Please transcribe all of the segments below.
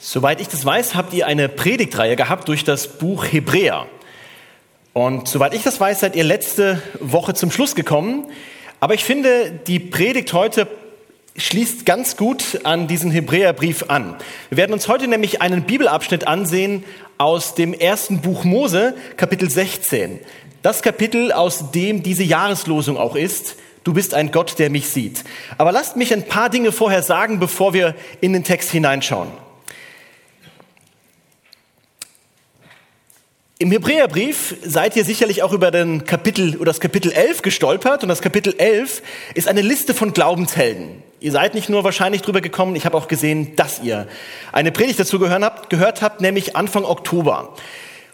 Soweit ich das weiß, habt ihr eine Predigtreihe gehabt durch das Buch Hebräer. Und soweit ich das weiß, seid ihr letzte Woche zum Schluss gekommen. Aber ich finde, die Predigt heute schließt ganz gut an diesen Hebräerbrief an. Wir werden uns heute nämlich einen Bibelabschnitt ansehen aus dem ersten Buch Mose, Kapitel 16. Das Kapitel, aus dem diese Jahreslosung auch ist. Du bist ein Gott, der mich sieht. Aber lasst mich ein paar Dinge vorher sagen, bevor wir in den Text hineinschauen. Im Hebräerbrief seid ihr sicherlich auch über den Kapitel oder das Kapitel 11 gestolpert und das Kapitel 11 ist eine Liste von Glaubenshelden. Ihr seid nicht nur wahrscheinlich drüber gekommen, ich habe auch gesehen, dass ihr eine Predigt dazu gehört habt, gehört habt, nämlich Anfang Oktober.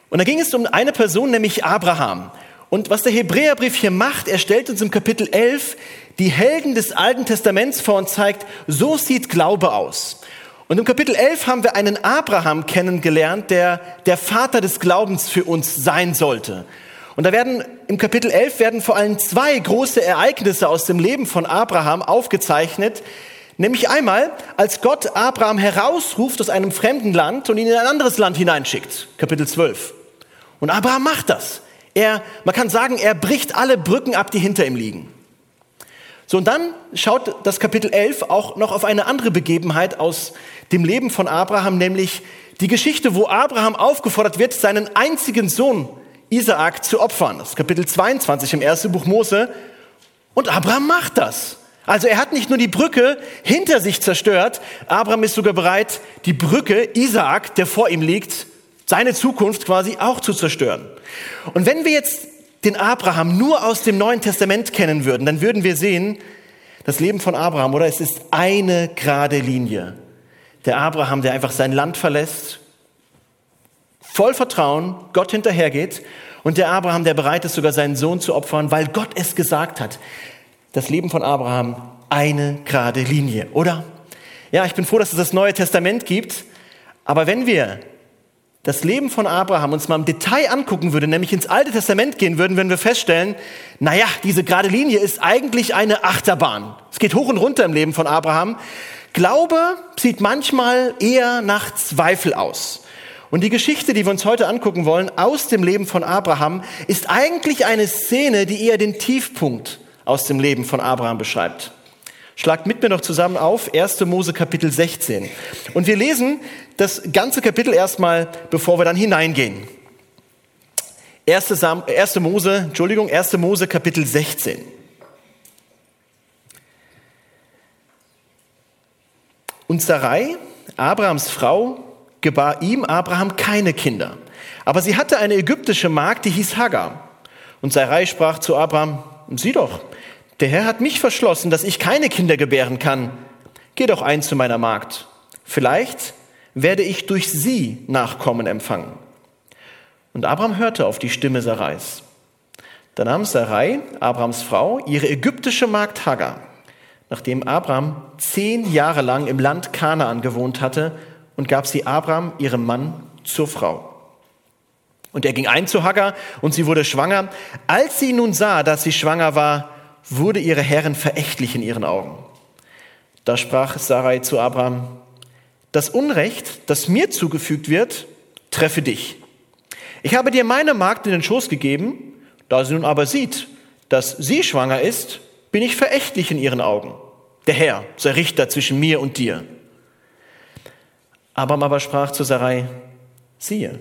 Und da ging es um eine Person, nämlich Abraham. Und was der Hebräerbrief hier macht, er stellt uns im Kapitel 11 die Helden des Alten Testaments vor und zeigt, so sieht Glaube aus. Und im Kapitel 11 haben wir einen Abraham kennengelernt, der der Vater des Glaubens für uns sein sollte. Und da werden im Kapitel 11 werden vor allem zwei große Ereignisse aus dem Leben von Abraham aufgezeichnet, nämlich einmal, als Gott Abraham herausruft aus einem fremden Land und ihn in ein anderes Land hineinschickt, Kapitel 12. Und Abraham macht das. Er, man kann sagen, er bricht alle Brücken ab, die hinter ihm liegen. So, und dann schaut das Kapitel 11 auch noch auf eine andere Begebenheit aus dem Leben von Abraham, nämlich die Geschichte, wo Abraham aufgefordert wird, seinen einzigen Sohn Isaak zu opfern. Das ist Kapitel 22 im ersten Buch Mose. Und Abraham macht das. Also er hat nicht nur die Brücke hinter sich zerstört, Abraham ist sogar bereit, die Brücke Isaak, der vor ihm liegt, seine Zukunft quasi auch zu zerstören. Und wenn wir jetzt den Abraham nur aus dem Neuen Testament kennen würden, dann würden wir sehen, das Leben von Abraham, oder? Es ist eine gerade Linie. Der Abraham, der einfach sein Land verlässt, voll Vertrauen, Gott hinterhergeht. Und der Abraham, der bereit ist, sogar seinen Sohn zu opfern, weil Gott es gesagt hat. Das Leben von Abraham, eine gerade Linie, oder? Ja, ich bin froh, dass es das Neue Testament gibt. Aber wenn wir das Leben von Abraham uns mal im Detail angucken würde, nämlich ins Alte Testament gehen würden, würden wir feststellen, naja, diese gerade Linie ist eigentlich eine Achterbahn. Es geht hoch und runter im Leben von Abraham. Glaube sieht manchmal eher nach Zweifel aus. Und die Geschichte, die wir uns heute angucken wollen, aus dem Leben von Abraham, ist eigentlich eine Szene, die eher den Tiefpunkt aus dem Leben von Abraham beschreibt. Schlagt mit mir noch zusammen auf 1. Mose Kapitel 16. Und wir lesen das ganze Kapitel erstmal, bevor wir dann hineingehen. 1. Sam 1. Mose, Entschuldigung, 1. Mose Kapitel 16. Und Sarai, Abrahams Frau, gebar ihm, Abraham, keine Kinder. Aber sie hatte eine ägyptische Magd, die hieß Hagar. Und Sarai sprach zu Abraham, sieh doch, der Herr hat mich verschlossen, dass ich keine Kinder gebären kann. Geh doch ein zu meiner Magd. Vielleicht werde ich durch sie Nachkommen empfangen. Und Abraham hörte auf die Stimme Sarais. Da nahm Sarai, Abrahams Frau, ihre ägyptische Magd Hagar, nachdem Abraham zehn Jahre lang im Land Kanaan gewohnt hatte, und gab sie Abraham, ihrem Mann, zur Frau. Und er ging ein zu Hagar und sie wurde schwanger. Als sie nun sah, dass sie schwanger war, wurde ihre Herrin verächtlich in ihren Augen. Da sprach Sarai zu Abraham, das Unrecht, das mir zugefügt wird, treffe dich. Ich habe dir meine Magd in den Schoß gegeben, da sie nun aber sieht, dass sie schwanger ist, bin ich verächtlich in ihren Augen. Der Herr sei Richter zwischen mir und dir. Abraham aber sprach zu Sarai, siehe,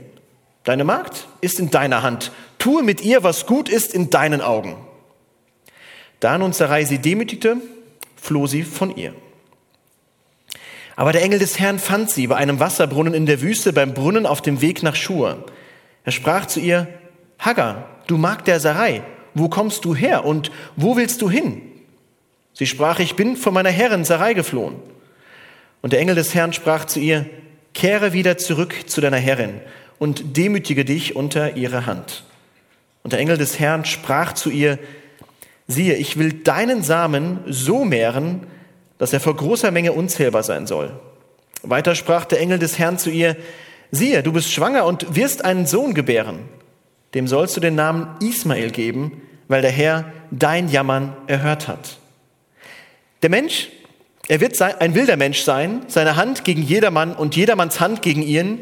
deine Magd ist in deiner Hand, tue mit ihr, was gut ist in deinen Augen. Da nun Sarai sie demütigte, floh sie von ihr. Aber der Engel des Herrn fand sie bei einem Wasserbrunnen in der Wüste, beim Brunnen auf dem Weg nach Schur. Er sprach zu ihr, Hagar, du Magd der Sarai, wo kommst du her und wo willst du hin? Sie sprach, ich bin von meiner Herrin Sarai geflohen. Und der Engel des Herrn sprach zu ihr, kehre wieder zurück zu deiner Herrin und demütige dich unter ihre Hand. Und der Engel des Herrn sprach zu ihr, siehe, ich will deinen Samen so mehren, dass er vor großer Menge unzählbar sein soll. Weiter sprach der Engel des Herrn zu ihr, siehe, du bist schwanger und wirst einen Sohn gebären. Dem sollst du den Namen Ismael geben, weil der Herr dein Jammern erhört hat. Der Mensch Er wird ein wilder Mensch sein, seine Hand gegen jedermann und jedermanns Hand gegen ihn.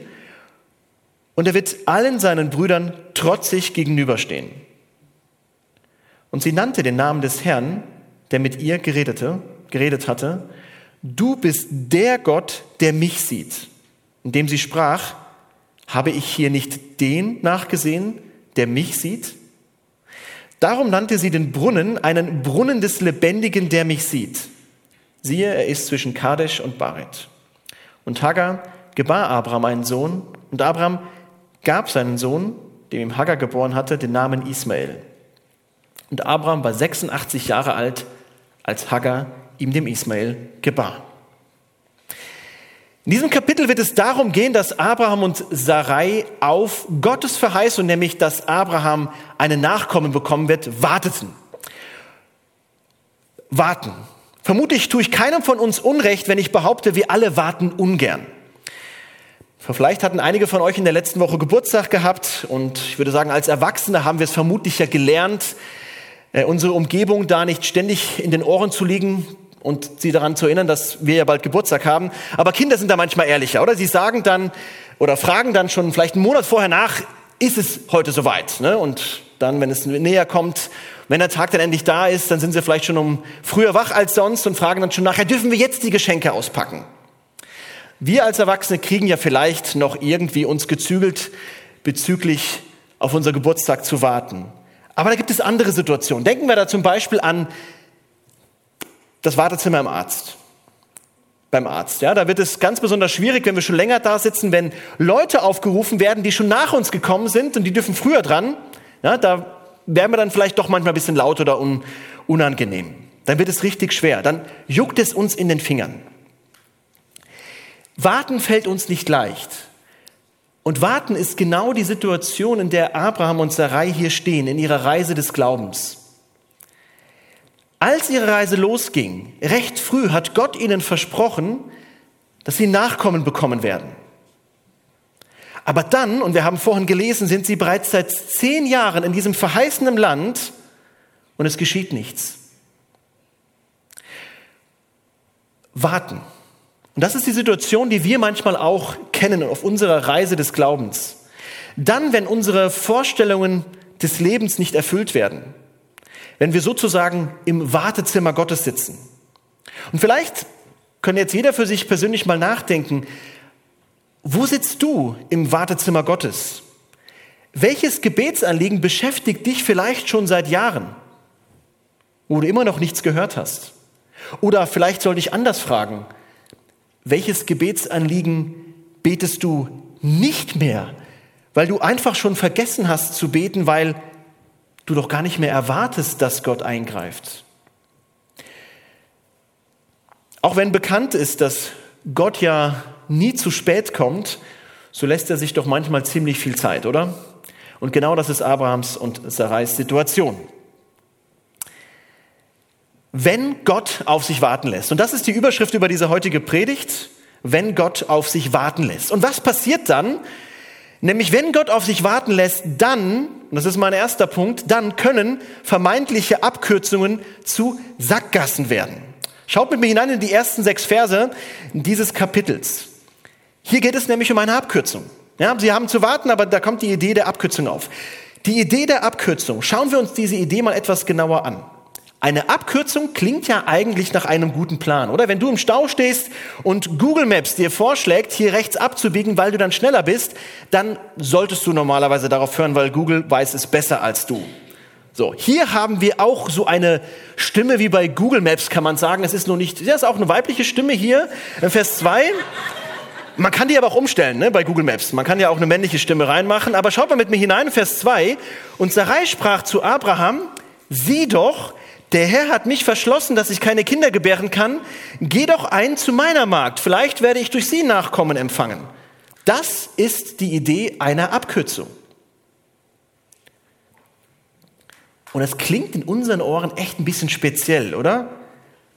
Und er wird allen seinen Brüdern trotzig gegenüberstehen. Und sie nannte den Namen des Herrn, der mit ihr geredete, geredet hatte. Du bist der Gott, der mich sieht. Indem sie sprach, habe ich hier nicht den nachgesehen, der mich sieht? Darum nannte sie den Brunnen einen Brunnen des Lebendigen, der mich sieht. Siehe, er ist zwischen Kadesh und Baret. Und Hagar gebar Abraham einen Sohn, und Abraham gab seinen Sohn, dem ihm Hagar geboren hatte, den Namen Ismael. Und Abraham war 86 Jahre alt, als Hagar ihm dem Ismael gebar. In diesem Kapitel wird es darum gehen, dass Abraham und Sarai auf Gottes Verheißung, nämlich dass Abraham einen Nachkommen bekommen wird, warteten. Warten. Vermutlich tue ich keinem von uns Unrecht, wenn ich behaupte, wir alle warten ungern. Vielleicht hatten einige von euch in der letzten Woche Geburtstag gehabt und ich würde sagen, als Erwachsene haben wir es vermutlich ja gelernt, unsere Umgebung da nicht ständig in den Ohren zu liegen und sie daran zu erinnern, dass wir ja bald Geburtstag haben. Aber Kinder sind da manchmal ehrlicher, oder? Sie sagen dann oder fragen dann schon vielleicht einen Monat vorher nach, ist es heute soweit? Ne? Und dann, wenn es näher kommt, wenn der Tag dann endlich da ist, dann sind sie vielleicht schon um früher wach als sonst und fragen dann schon nachher, dürfen wir jetzt die Geschenke auspacken? Wir als Erwachsene kriegen ja vielleicht noch irgendwie uns gezügelt bezüglich auf unser Geburtstag zu warten. Aber da gibt es andere Situationen. Denken wir da zum Beispiel an das Wartezimmer im Arzt. Beim Arzt. Ja, da wird es ganz besonders schwierig, wenn wir schon länger da sitzen, wenn Leute aufgerufen werden, die schon nach uns gekommen sind und die dürfen früher dran. Ja, da werden wir dann vielleicht doch manchmal ein bisschen laut oder un unangenehm. Dann wird es richtig schwer. Dann juckt es uns in den Fingern. Warten fällt uns nicht leicht. Und warten ist genau die Situation, in der Abraham und Sarai hier stehen, in ihrer Reise des Glaubens. Als ihre Reise losging, recht früh hat Gott ihnen versprochen, dass sie Nachkommen bekommen werden. Aber dann, und wir haben vorhin gelesen, sind sie bereits seit zehn Jahren in diesem verheißenen Land und es geschieht nichts. Warten. Und das ist die Situation, die wir manchmal auch kennen auf unserer Reise des Glaubens. Dann, wenn unsere Vorstellungen des Lebens nicht erfüllt werden, wenn wir sozusagen im Wartezimmer Gottes sitzen. Und vielleicht können jetzt jeder für sich persönlich mal nachdenken, wo sitzt du im Wartezimmer Gottes? Welches Gebetsanliegen beschäftigt dich vielleicht schon seit Jahren, wo du immer noch nichts gehört hast? Oder vielleicht sollte ich anders fragen, welches Gebetsanliegen betest du nicht mehr, weil du einfach schon vergessen hast zu beten, weil du doch gar nicht mehr erwartest, dass Gott eingreift? Auch wenn bekannt ist, dass Gott ja nie zu spät kommt, so lässt er sich doch manchmal ziemlich viel Zeit, oder? Und genau das ist Abrahams und Sarais Situation wenn Gott auf sich warten lässt. Und das ist die Überschrift über diese heutige Predigt, wenn Gott auf sich warten lässt. Und was passiert dann? Nämlich, wenn Gott auf sich warten lässt, dann, und das ist mein erster Punkt, dann können vermeintliche Abkürzungen zu Sackgassen werden. Schaut mit mir hinein in die ersten sechs Verse dieses Kapitels. Hier geht es nämlich um eine Abkürzung. Ja, Sie haben zu warten, aber da kommt die Idee der Abkürzung auf. Die Idee der Abkürzung, schauen wir uns diese Idee mal etwas genauer an. Eine Abkürzung klingt ja eigentlich nach einem guten Plan, oder? Wenn du im Stau stehst und Google Maps dir vorschlägt, hier rechts abzubiegen, weil du dann schneller bist, dann solltest du normalerweise darauf hören, weil Google weiß es besser als du. So, hier haben wir auch so eine Stimme wie bei Google Maps, kann man sagen. Es ist nur nicht, das ist auch eine weibliche Stimme hier, Vers 2. Man kann die aber auch umstellen ne, bei Google Maps. Man kann ja auch eine männliche Stimme reinmachen. Aber schaut mal mit mir hinein, Vers 2. Und Sarai sprach zu Abraham, sieh doch, der Herr hat mich verschlossen, dass ich keine Kinder gebären kann. Geh doch ein zu meiner Magd. Vielleicht werde ich durch sie Nachkommen empfangen. Das ist die Idee einer Abkürzung. Und das klingt in unseren Ohren echt ein bisschen speziell, oder?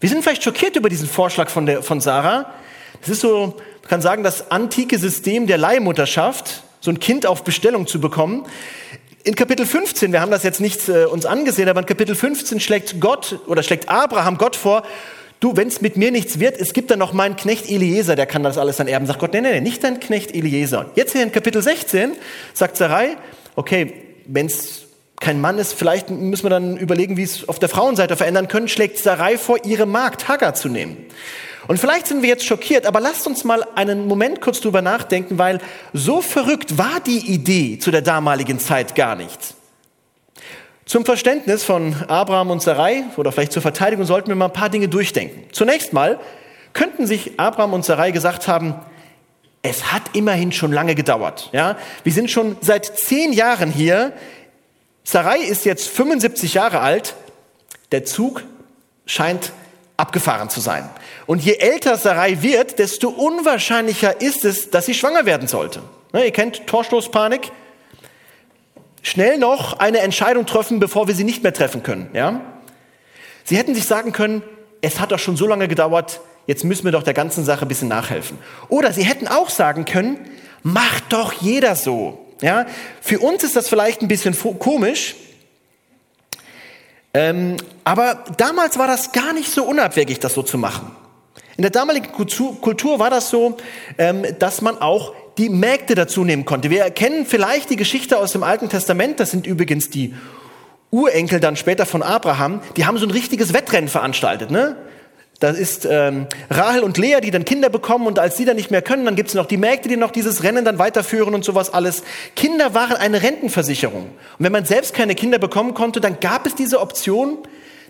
Wir sind vielleicht schockiert über diesen Vorschlag von, der, von Sarah. Das ist so, man kann sagen, das antike System der Leihmutterschaft, so ein Kind auf Bestellung zu bekommen. In Kapitel 15, wir haben das jetzt nicht äh, uns angesehen, aber in Kapitel 15 schlägt Gott oder schlägt Abraham Gott vor, du, wenn es mit mir nichts wird, es gibt dann noch meinen Knecht Eliezer, der kann das alles dann erben. Sagt Gott, nee, nee, nee, nicht dein Knecht Eliezer. Jetzt hier in Kapitel 16 sagt Sarai, okay, wenn es kein Mann ist, vielleicht müssen wir dann überlegen, wie es auf der Frauenseite verändern können, schlägt Sarai vor, ihre Magd Hagar zu nehmen. Und vielleicht sind wir jetzt schockiert, aber lasst uns mal einen Moment kurz drüber nachdenken, weil so verrückt war die Idee zu der damaligen Zeit gar nicht. Zum Verständnis von Abraham und Sarai oder vielleicht zur Verteidigung sollten wir mal ein paar Dinge durchdenken. Zunächst mal könnten sich Abraham und Sarai gesagt haben, es hat immerhin schon lange gedauert. Ja? Wir sind schon seit zehn Jahren hier. Sarai ist jetzt 75 Jahre alt. Der Zug scheint abgefahren zu sein. Und je älter Sarai wird, desto unwahrscheinlicher ist es, dass sie schwanger werden sollte. Ne, ihr kennt Torstoßpanik. Schnell noch eine Entscheidung treffen, bevor wir sie nicht mehr treffen können. Ja? Sie hätten sich sagen können, es hat doch schon so lange gedauert, jetzt müssen wir doch der ganzen Sache ein bisschen nachhelfen. Oder sie hätten auch sagen können, macht doch jeder so. Ja? Für uns ist das vielleicht ein bisschen komisch, ähm, aber damals war das gar nicht so unabwegig, das so zu machen. In der damaligen Kultur war das so, ähm, dass man auch die Mägde dazu nehmen konnte. Wir erkennen vielleicht die Geschichte aus dem Alten Testament, das sind übrigens die Urenkel dann später von Abraham, die haben so ein richtiges Wettrennen veranstaltet. Ne? Das ist ähm, Rahel und Lea, die dann Kinder bekommen und als sie dann nicht mehr können, dann gibt es noch die Mägde, die noch dieses Rennen dann weiterführen und sowas alles. Kinder waren eine Rentenversicherung. Und wenn man selbst keine Kinder bekommen konnte, dann gab es diese Option,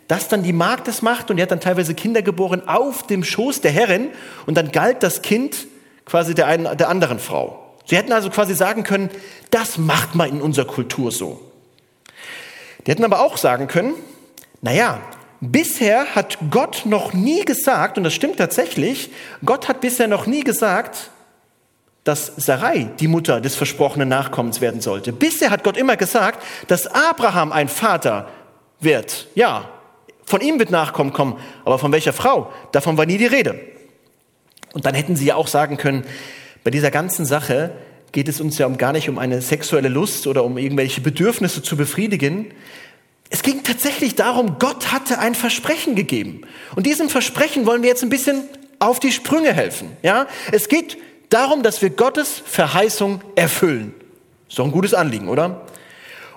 dass dann die Magd es macht und die hat dann teilweise Kinder geboren auf dem Schoß der Herrin und dann galt das Kind quasi der, einen, der anderen Frau. Sie hätten also quasi sagen können, das macht man in unserer Kultur so. Die hätten aber auch sagen können, naja, Bisher hat Gott noch nie gesagt, und das stimmt tatsächlich, Gott hat bisher noch nie gesagt, dass Sarai die Mutter des versprochenen Nachkommens werden sollte. Bisher hat Gott immer gesagt, dass Abraham ein Vater wird. Ja, von ihm wird Nachkommen kommen, aber von welcher Frau? Davon war nie die Rede. Und dann hätten sie ja auch sagen können, bei dieser ganzen Sache geht es uns ja gar nicht um eine sexuelle Lust oder um irgendwelche Bedürfnisse zu befriedigen, es ging tatsächlich darum, Gott hatte ein Versprechen gegeben. Und diesem Versprechen wollen wir jetzt ein bisschen auf die Sprünge helfen. Ja? Es geht darum, dass wir Gottes Verheißung erfüllen. Ist doch ein gutes Anliegen, oder?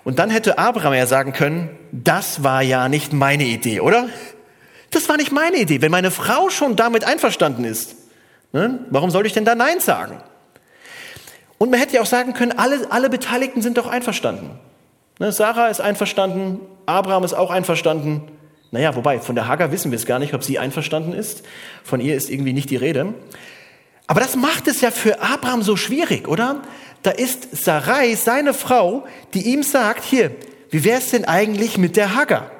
Und dann hätte Abraham ja sagen können, das war ja nicht meine Idee, oder? Das war nicht meine Idee. Wenn meine Frau schon damit einverstanden ist, ne, warum soll ich denn da Nein sagen? Und man hätte ja auch sagen können, alle, alle Beteiligten sind doch einverstanden. Ne, Sarah ist einverstanden, Abraham ist auch einverstanden. Naja, wobei, von der Hagar wissen wir es gar nicht, ob sie einverstanden ist. Von ihr ist irgendwie nicht die Rede. Aber das macht es ja für Abraham so schwierig, oder? Da ist Sarai, seine Frau, die ihm sagt, hier, wie wäre es denn eigentlich mit der Hagar?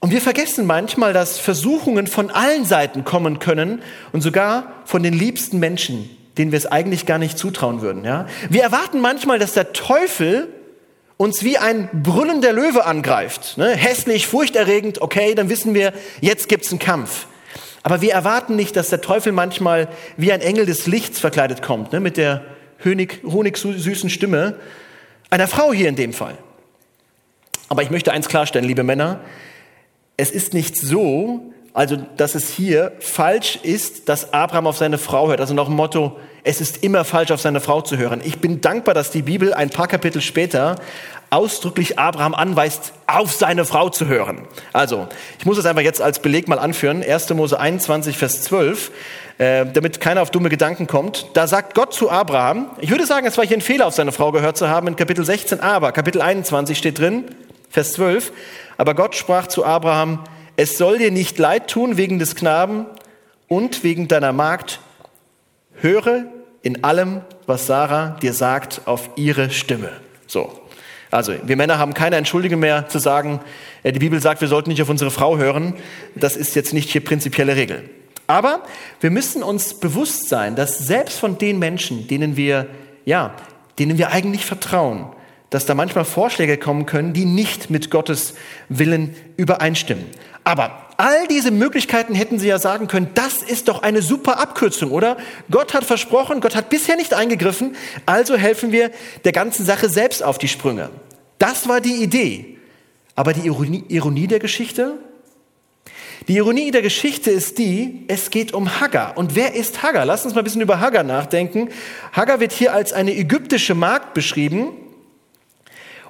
Und wir vergessen manchmal, dass Versuchungen von allen Seiten kommen können und sogar von den liebsten Menschen, denen wir es eigentlich gar nicht zutrauen würden. Ja? Wir erwarten manchmal, dass der Teufel uns wie ein brüllender Löwe angreift. Ne? Hässlich, furchterregend, okay, dann wissen wir, jetzt gibt's einen Kampf. Aber wir erwarten nicht, dass der Teufel manchmal wie ein Engel des Lichts verkleidet kommt, ne? mit der Honig, honigsüßen Stimme einer Frau hier in dem Fall. Aber ich möchte eins klarstellen, liebe Männer, es ist nicht so, also dass es hier falsch ist, dass Abraham auf seine Frau hört. Also nach dem Motto, es ist immer falsch, auf seine Frau zu hören. Ich bin dankbar, dass die Bibel ein paar Kapitel später ausdrücklich Abraham anweist, auf seine Frau zu hören. Also, ich muss es einfach jetzt als Beleg mal anführen. 1. Mose 21, Vers 12, äh, damit keiner auf dumme Gedanken kommt. Da sagt Gott zu Abraham, ich würde sagen, es war hier ein Fehler, auf seine Frau gehört zu haben in Kapitel 16, aber Kapitel 21 steht drin, Vers 12, aber Gott sprach zu Abraham, es soll dir nicht leid tun wegen des Knaben und wegen deiner Magd. Höre in allem, was Sarah dir sagt, auf ihre Stimme. So. Also, wir Männer haben keine Entschuldigung mehr zu sagen, äh, die Bibel sagt, wir sollten nicht auf unsere Frau hören. Das ist jetzt nicht hier prinzipielle Regel. Aber wir müssen uns bewusst sein, dass selbst von den Menschen, denen wir, ja, denen wir eigentlich vertrauen, dass da manchmal Vorschläge kommen können, die nicht mit Gottes Willen übereinstimmen. Aber all diese Möglichkeiten hätten Sie ja sagen können, das ist doch eine super Abkürzung, oder? Gott hat versprochen, Gott hat bisher nicht eingegriffen, also helfen wir der ganzen Sache selbst auf die Sprünge. Das war die Idee. Aber die Ironie, Ironie der Geschichte? Die Ironie der Geschichte ist die, es geht um Hagar. Und wer ist Hagar? Lass uns mal ein bisschen über Hagar nachdenken. Hagar wird hier als eine ägyptische Magd beschrieben.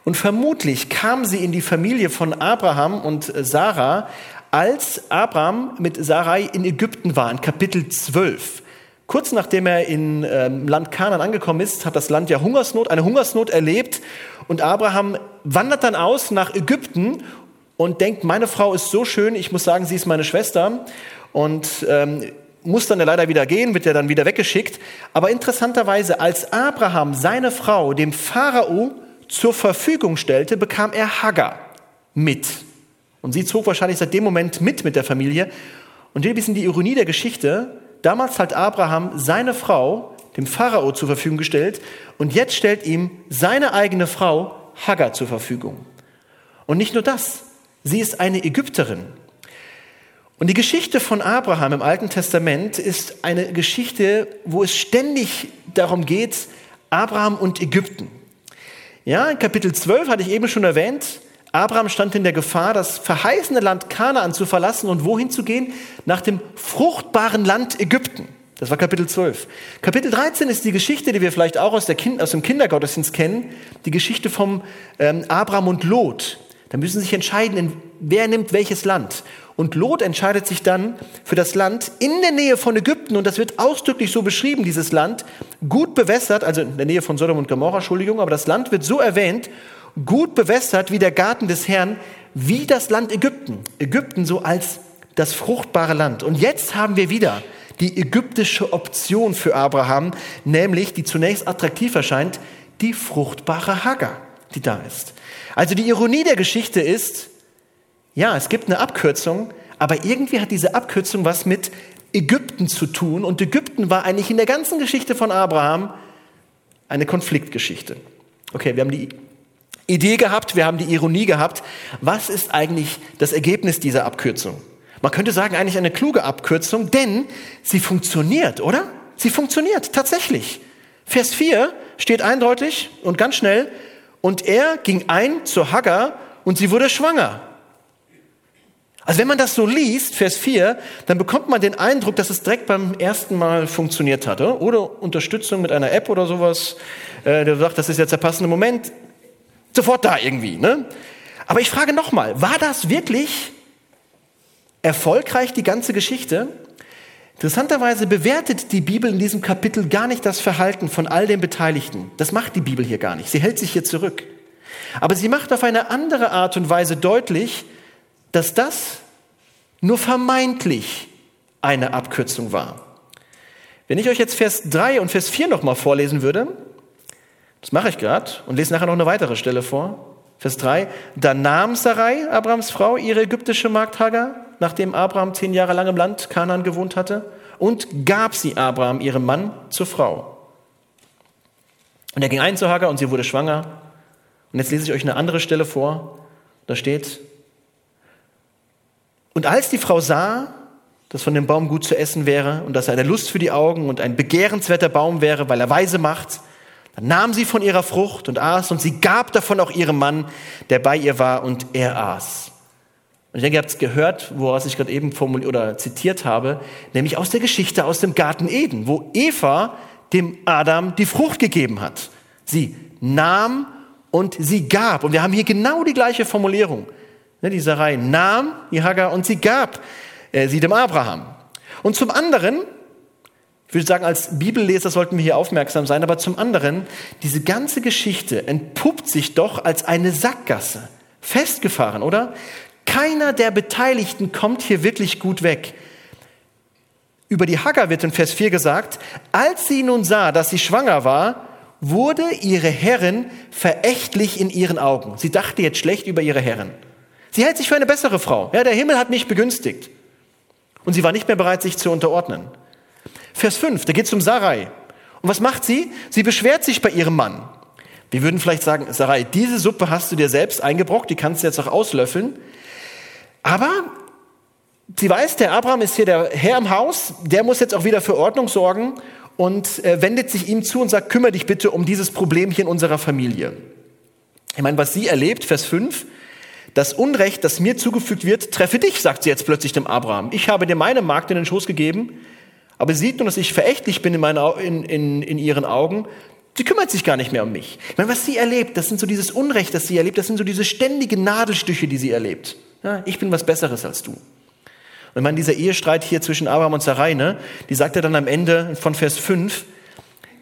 Und vermutlich kam sie in die Familie von Abraham und Sarah, als Abraham mit Sarai in Ägypten war, in Kapitel 12. Kurz nachdem er in ähm, Land Kanaan angekommen ist, hat das Land ja Hungersnot, eine Hungersnot erlebt und Abraham wandert dann aus nach Ägypten und denkt, meine Frau ist so schön, ich muss sagen, sie ist meine Schwester und ähm, muss dann leider wieder gehen, wird ja dann wieder weggeschickt. Aber interessanterweise, als Abraham seine Frau dem Pharao zur Verfügung stellte, bekam er Hagar mit. Und sie zog wahrscheinlich seit dem Moment mit mit der Familie. Und hier ein bisschen die Ironie der Geschichte. Damals hat Abraham seine Frau dem Pharao zur Verfügung gestellt und jetzt stellt ihm seine eigene Frau Hagar zur Verfügung. Und nicht nur das, sie ist eine Ägypterin. Und die Geschichte von Abraham im Alten Testament ist eine Geschichte, wo es ständig darum geht, Abraham und Ägypten. Ja, in Kapitel 12 hatte ich eben schon erwähnt, Abraham stand in der Gefahr, das verheißene Land Kanaan zu verlassen und wohin zu gehen? Nach dem fruchtbaren Land Ägypten. Das war Kapitel 12. Kapitel 13 ist die Geschichte, die wir vielleicht auch aus, kind, aus dem Kindergottesdienst kennen, die Geschichte vom ähm, Abraham und Lot. Da müssen sie sich entscheiden, wer nimmt welches Land. Und Lot entscheidet sich dann für das Land in der Nähe von Ägypten, und das wird ausdrücklich so beschrieben, dieses Land, gut bewässert, also in der Nähe von Sodom und Gomorra, Entschuldigung, aber das Land wird so erwähnt, gut bewässert wie der Garten des Herrn, wie das Land Ägypten. Ägypten so als das fruchtbare Land. Und jetzt haben wir wieder die ägyptische Option für Abraham, nämlich die zunächst attraktiv erscheint, die fruchtbare Hagar, die da ist. Also die Ironie der Geschichte ist, ja, es gibt eine Abkürzung, aber irgendwie hat diese Abkürzung was mit Ägypten zu tun. Und Ägypten war eigentlich in der ganzen Geschichte von Abraham eine Konfliktgeschichte. Okay, wir haben die Idee gehabt, wir haben die Ironie gehabt. Was ist eigentlich das Ergebnis dieser Abkürzung? Man könnte sagen, eigentlich eine kluge Abkürzung, denn sie funktioniert, oder? Sie funktioniert tatsächlich. Vers 4 steht eindeutig und ganz schnell, und er ging ein zu Hagar und sie wurde schwanger. Also wenn man das so liest, Vers 4, dann bekommt man den Eindruck, dass es direkt beim ersten Mal funktioniert hatte. Oder Unterstützung mit einer App oder sowas, äh, der sagt, das ist jetzt der passende Moment sofort da irgendwie. Ne? Aber ich frage nochmal, war das wirklich erfolgreich, die ganze Geschichte? Interessanterweise bewertet die Bibel in diesem Kapitel gar nicht das Verhalten von all den Beteiligten. Das macht die Bibel hier gar nicht. Sie hält sich hier zurück. Aber sie macht auf eine andere Art und Weise deutlich, dass das nur vermeintlich eine Abkürzung war. Wenn ich euch jetzt Vers 3 und Vers 4 nochmal vorlesen würde, das mache ich gerade und lese nachher noch eine weitere Stelle vor. Vers 3. Da nahm Sarai, Abrahams Frau, ihre ägyptische Magd Hagar, nachdem Abraham zehn Jahre lang im Land Kanaan gewohnt hatte, und gab sie Abraham, ihrem Mann, zur Frau. Und er ging ein zu Hagar und sie wurde schwanger. Und jetzt lese ich euch eine andere Stelle vor. Da steht, und als die Frau sah, dass von dem Baum gut zu essen wäre und dass er eine Lust für die Augen und ein begehrenswerter Baum wäre, weil er weise macht, dann nahm sie von ihrer Frucht und aß und sie gab davon auch ihrem Mann, der bei ihr war und er aß. Und ich denke, ihr habt es gehört, woraus ich gerade eben formuliert oder zitiert habe, nämlich aus der Geschichte aus dem Garten Eden, wo Eva dem Adam die Frucht gegeben hat. Sie nahm und sie gab. Und wir haben hier genau die gleiche Formulierung. Ne, die Sarai nahm die Hagar und sie gab äh, sie dem Abraham. Und zum anderen ich würde sagen, als Bibelleser sollten wir hier aufmerksam sein, aber zum anderen, diese ganze Geschichte entpuppt sich doch als eine Sackgasse. Festgefahren, oder? Keiner der Beteiligten kommt hier wirklich gut weg. Über die Hagar wird in Vers 4 gesagt, als sie nun sah, dass sie schwanger war, wurde ihre Herrin verächtlich in ihren Augen. Sie dachte jetzt schlecht über ihre Herrin. Sie hält sich für eine bessere Frau. Ja, der Himmel hat mich begünstigt. Und sie war nicht mehr bereit, sich zu unterordnen. Vers 5, da geht es um Sarai. Und was macht sie? Sie beschwert sich bei ihrem Mann. Wir würden vielleicht sagen, Sarai, diese Suppe hast du dir selbst eingebrockt, die kannst du jetzt auch auslöffeln. Aber sie weiß, der Abraham ist hier der Herr im Haus, der muss jetzt auch wieder für Ordnung sorgen und äh, wendet sich ihm zu und sagt, kümmere dich bitte um dieses Problemchen unserer Familie. Ich meine, was sie erlebt, Vers 5, Das Unrecht, das mir zugefügt wird, treffe dich, sagt sie jetzt plötzlich dem Abraham. Ich habe dir meine Magd in den Schoß gegeben, aber sie sieht nun, dass ich verächtlich bin in, meine, in, in, in ihren Augen. Sie kümmert sich gar nicht mehr um mich. Ich meine, was sie erlebt, das sind so dieses Unrecht, das sie erlebt, das sind so diese ständigen Nadelstiche, die sie erlebt. Ja, ich bin was Besseres als du. Und ich meine, dieser Ehestreit hier zwischen Abraham und Sarai, ne, die sagt er dann am Ende von Vers 5,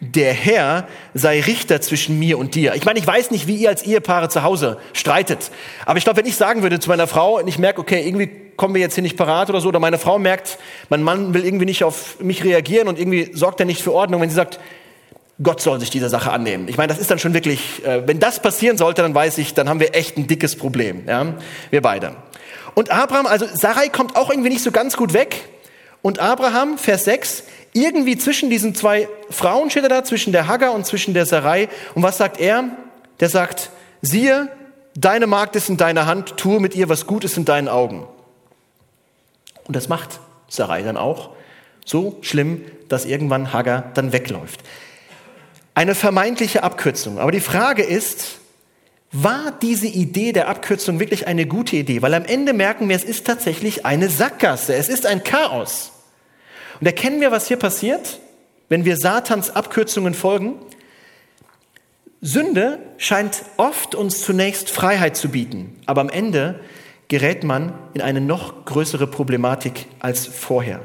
der Herr sei Richter zwischen mir und dir. Ich meine, ich weiß nicht, wie ihr als Ehepaare zu Hause streitet. Aber ich glaube, wenn ich sagen würde zu meiner Frau und ich merke, okay, irgendwie kommen wir jetzt hier nicht parat oder so, oder meine Frau merkt, mein Mann will irgendwie nicht auf mich reagieren und irgendwie sorgt er nicht für Ordnung, wenn sie sagt, Gott soll sich dieser Sache annehmen. Ich meine, das ist dann schon wirklich, äh, wenn das passieren sollte, dann weiß ich, dann haben wir echt ein dickes Problem. Ja? Wir beide. Und Abraham, also Sarai kommt auch irgendwie nicht so ganz gut weg. Und Abraham, Vers 6, irgendwie zwischen diesen zwei Frauen steht er da, zwischen der Hagar und zwischen der Sarai. Und was sagt er? Der sagt, siehe, deine Magd ist in deiner Hand, tue mit ihr, was gut ist in deinen Augen. Und das macht Sarai dann auch. So schlimm, dass irgendwann Hagar dann wegläuft. Eine vermeintliche Abkürzung. Aber die Frage ist, war diese Idee der Abkürzung wirklich eine gute Idee? Weil am Ende merken wir, es ist tatsächlich eine Sackgasse, es ist ein Chaos. Und erkennen wir, was hier passiert, wenn wir Satans Abkürzungen folgen? Sünde scheint oft uns zunächst Freiheit zu bieten, aber am Ende gerät man in eine noch größere Problematik als vorher.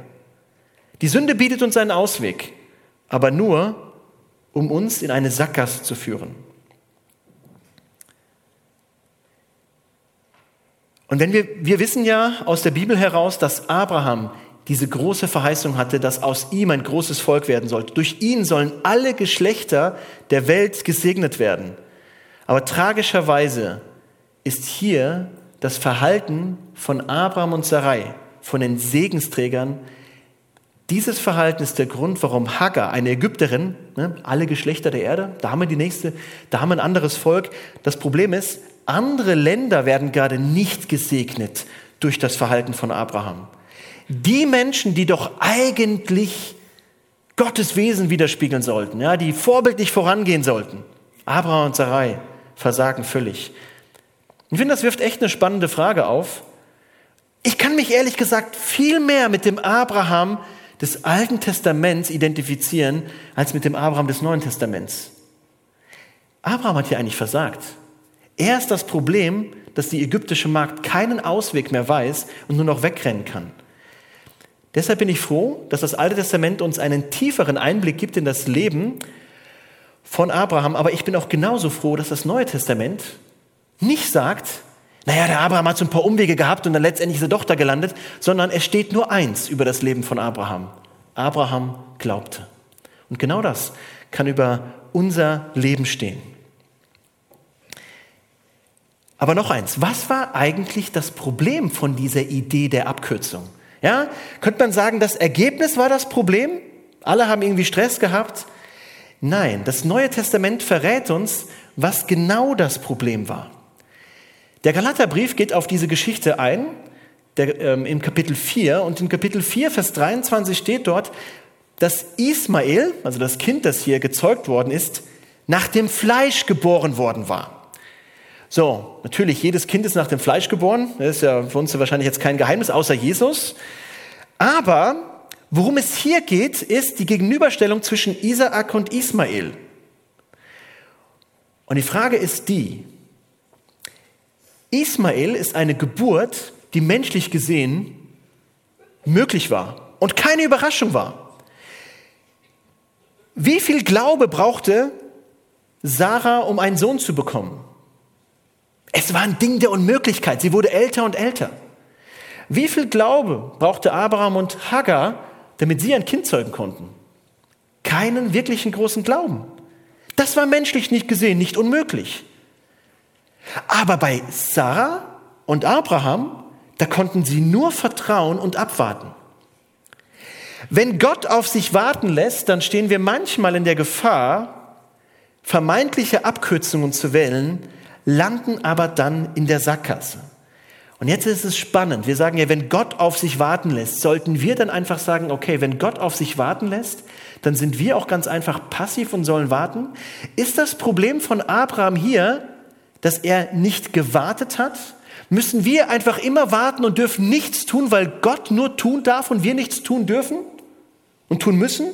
Die Sünde bietet uns einen Ausweg, aber nur, um uns in eine Sackgasse zu führen. Und wenn wir, wir wissen ja aus der Bibel heraus, dass Abraham diese große Verheißung hatte, dass aus ihm ein großes Volk werden sollte. Durch ihn sollen alle Geschlechter der Welt gesegnet werden. Aber tragischerweise ist hier das Verhalten von Abraham und Sarai, von den Segensträgern, dieses Verhalten ist der Grund, warum Hagar, eine Ägypterin, ne, alle Geschlechter der Erde, da haben wir die nächste, da haben wir ein anderes Volk. Das Problem ist, andere Länder werden gerade nicht gesegnet durch das Verhalten von Abraham. Die Menschen, die doch eigentlich Gottes Wesen widerspiegeln sollten, ja, die vorbildlich vorangehen sollten, Abraham und Sarai versagen völlig. Ich finde, das wirft echt eine spannende Frage auf. Ich kann mich ehrlich gesagt viel mehr mit dem Abraham des Alten Testaments identifizieren als mit dem Abraham des Neuen Testaments. Abraham hat hier eigentlich versagt. Er ist das Problem, dass die ägyptische Magd keinen Ausweg mehr weiß und nur noch wegrennen kann. Deshalb bin ich froh, dass das Alte Testament uns einen tieferen Einblick gibt in das Leben von Abraham. Aber ich bin auch genauso froh, dass das Neue Testament nicht sagt, naja, der Abraham hat so ein paar Umwege gehabt und dann letztendlich ist er doch da gelandet, sondern es steht nur eins über das Leben von Abraham. Abraham glaubte. Und genau das kann über unser Leben stehen. Aber noch eins, was war eigentlich das Problem von dieser Idee der Abkürzung? Ja, könnte man sagen, das Ergebnis war das Problem? Alle haben irgendwie Stress gehabt? Nein, das Neue Testament verrät uns, was genau das Problem war. Der Galaterbrief geht auf diese Geschichte ein, der, ähm, im Kapitel 4. Und in Kapitel 4, Vers 23 steht dort, dass Ismael, also das Kind, das hier gezeugt worden ist, nach dem Fleisch geboren worden war. So, natürlich, jedes Kind ist nach dem Fleisch geboren. Das ist ja für uns wahrscheinlich jetzt kein Geheimnis, außer Jesus. Aber worum es hier geht, ist die Gegenüberstellung zwischen Isaak und Ismael. Und die Frage ist die, Ismael ist eine Geburt, die menschlich gesehen möglich war und keine Überraschung war. Wie viel Glaube brauchte Sarah, um einen Sohn zu bekommen? Es war ein Ding der Unmöglichkeit. Sie wurde älter und älter. Wie viel Glaube brauchte Abraham und Hagar, damit sie ein Kind zeugen konnten? Keinen wirklichen großen Glauben. Das war menschlich nicht gesehen nicht unmöglich. Aber bei Sarah und Abraham, da konnten sie nur vertrauen und abwarten. Wenn Gott auf sich warten lässt, dann stehen wir manchmal in der Gefahr, vermeintliche Abkürzungen zu wählen, landen aber dann in der Sackgasse. Und jetzt ist es spannend. Wir sagen ja, wenn Gott auf sich warten lässt, sollten wir dann einfach sagen, okay, wenn Gott auf sich warten lässt, dann sind wir auch ganz einfach passiv und sollen warten. Ist das Problem von Abraham hier, dass er nicht gewartet hat? Müssen wir einfach immer warten und dürfen nichts tun, weil Gott nur tun darf und wir nichts tun dürfen und tun müssen?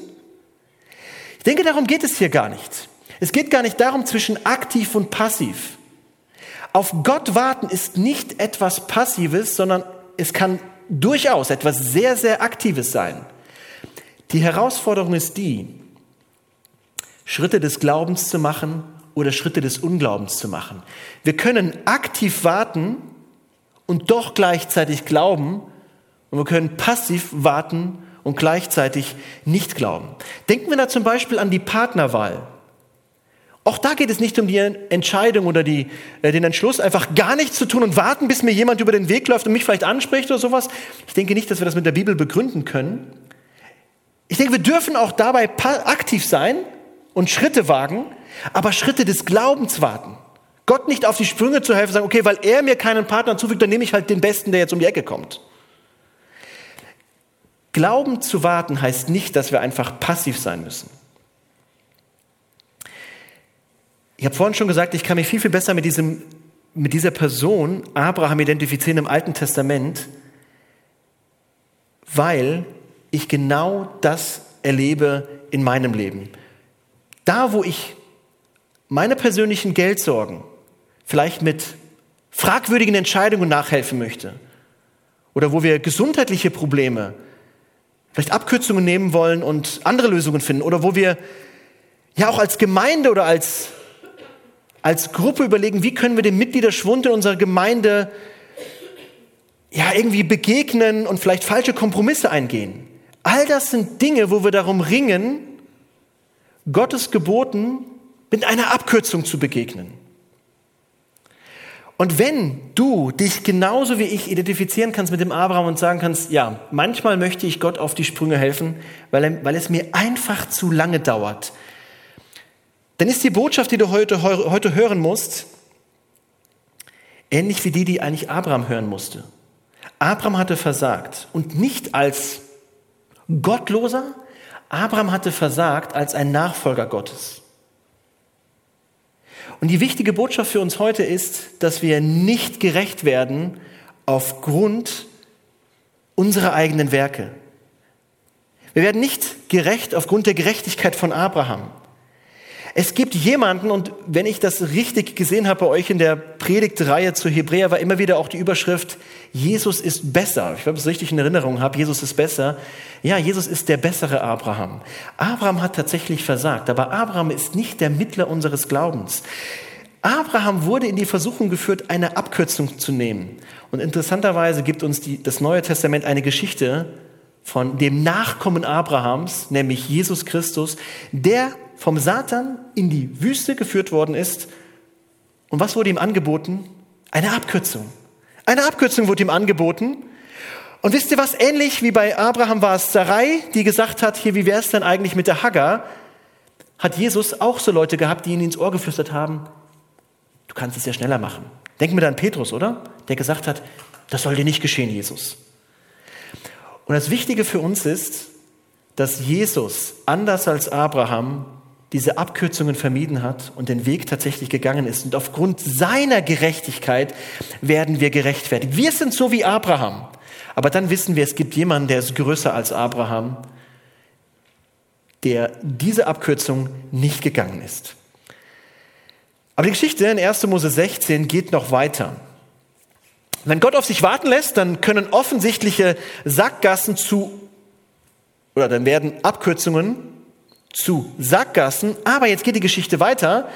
Ich denke, darum geht es hier gar nicht. Es geht gar nicht darum zwischen aktiv und passiv. Auf Gott warten ist nicht etwas Passives, sondern es kann durchaus etwas sehr, sehr Aktives sein. Die Herausforderung ist die, Schritte des Glaubens zu machen oder Schritte des Unglaubens zu machen. Wir können aktiv warten und doch gleichzeitig glauben und wir können passiv warten und gleichzeitig nicht glauben. Denken wir da zum Beispiel an die Partnerwahl. Auch da geht es nicht um die Entscheidung oder die, äh, den Entschluss, einfach gar nichts zu tun und warten, bis mir jemand über den Weg läuft und mich vielleicht anspricht oder sowas. Ich denke nicht, dass wir das mit der Bibel begründen können. Ich denke, wir dürfen auch dabei aktiv sein und Schritte wagen, aber Schritte des Glaubens warten. Gott nicht auf die Sprünge zu helfen, sagen, okay, weil er mir keinen Partner zufügt, dann nehme ich halt den Besten, der jetzt um die Ecke kommt. Glauben zu warten heißt nicht, dass wir einfach passiv sein müssen. Ich habe vorhin schon gesagt, ich kann mich viel, viel besser mit, diesem, mit dieser Person, Abraham, identifizieren im Alten Testament, weil ich genau das erlebe in meinem Leben. Da, wo ich meine persönlichen Geldsorgen vielleicht mit fragwürdigen Entscheidungen nachhelfen möchte oder wo wir gesundheitliche Probleme, vielleicht Abkürzungen nehmen wollen und andere Lösungen finden oder wo wir ja auch als Gemeinde oder als als Gruppe überlegen, wie können wir dem Mitgliederschwund in unserer Gemeinde ja irgendwie begegnen und vielleicht falsche Kompromisse eingehen. All das sind Dinge, wo wir darum ringen, Gottes Geboten mit einer Abkürzung zu begegnen. Und wenn du dich genauso wie ich identifizieren kannst mit dem Abraham und sagen kannst, ja, manchmal möchte ich Gott auf die Sprünge helfen, weil, weil es mir einfach zu lange dauert, dann ist die Botschaft, die du heute, heute hören musst, ähnlich wie die, die eigentlich Abraham hören musste. Abraham hatte versagt und nicht als Gottloser, Abraham hatte versagt als ein Nachfolger Gottes. Und die wichtige Botschaft für uns heute ist, dass wir nicht gerecht werden aufgrund unserer eigenen Werke. Wir werden nicht gerecht aufgrund der Gerechtigkeit von Abraham. Es gibt jemanden, und wenn ich das richtig gesehen habe bei euch in der Predigtreihe zu Hebräer, war immer wieder auch die Überschrift, Jesus ist besser. Ich glaube, es richtig in Erinnerung habe, Jesus ist besser. Ja, Jesus ist der bessere Abraham. Abraham hat tatsächlich versagt, aber Abraham ist nicht der Mittler unseres Glaubens. Abraham wurde in die Versuchung geführt, eine Abkürzung zu nehmen. Und interessanterweise gibt uns die, das Neue Testament eine Geschichte von dem Nachkommen Abrahams, nämlich Jesus Christus, der vom Satan in die Wüste geführt worden ist. Und was wurde ihm angeboten? Eine Abkürzung. Eine Abkürzung wurde ihm angeboten. Und wisst ihr was? Ähnlich wie bei Abraham war es Sarai, die gesagt hat, hier, wie wäre es denn eigentlich mit der Hagar? Hat Jesus auch so Leute gehabt, die ihn ins Ohr geflüstert haben, du kannst es ja schneller machen. Denken wir an Petrus, oder? Der gesagt hat, das soll dir nicht geschehen, Jesus. Und das Wichtige für uns ist, dass Jesus, anders als Abraham, diese Abkürzungen vermieden hat und den Weg tatsächlich gegangen ist. Und aufgrund seiner Gerechtigkeit werden wir gerechtfertigt. Wir sind so wie Abraham. Aber dann wissen wir, es gibt jemanden, der ist größer als Abraham, der diese Abkürzung nicht gegangen ist. Aber die Geschichte in 1. Mose 16 geht noch weiter. Wenn Gott auf sich warten lässt, dann können offensichtliche Sackgassen zu, oder dann werden Abkürzungen zu Sackgassen. Aber jetzt geht die Geschichte weiter.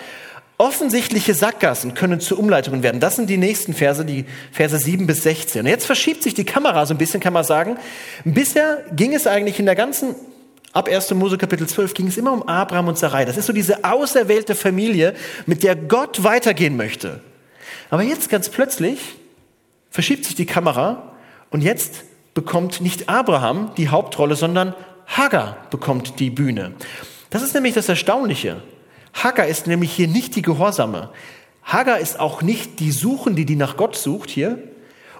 Offensichtliche Sackgassen können zu Umleitungen werden. Das sind die nächsten Verse, die Verse 7 bis 16. Und jetzt verschiebt sich die Kamera so ein bisschen, kann man sagen. Bisher ging es eigentlich in der ganzen, ab 1. Mose Kapitel 12, ging es immer um Abraham und Sarai. Das ist so diese auserwählte Familie, mit der Gott weitergehen möchte. Aber jetzt ganz plötzlich verschiebt sich die Kamera und jetzt bekommt nicht Abraham die Hauptrolle, sondern Hagar bekommt die Bühne. Das ist nämlich das Erstaunliche. Hagar ist nämlich hier nicht die Gehorsame. Hagar ist auch nicht die Suchende, die nach Gott sucht hier.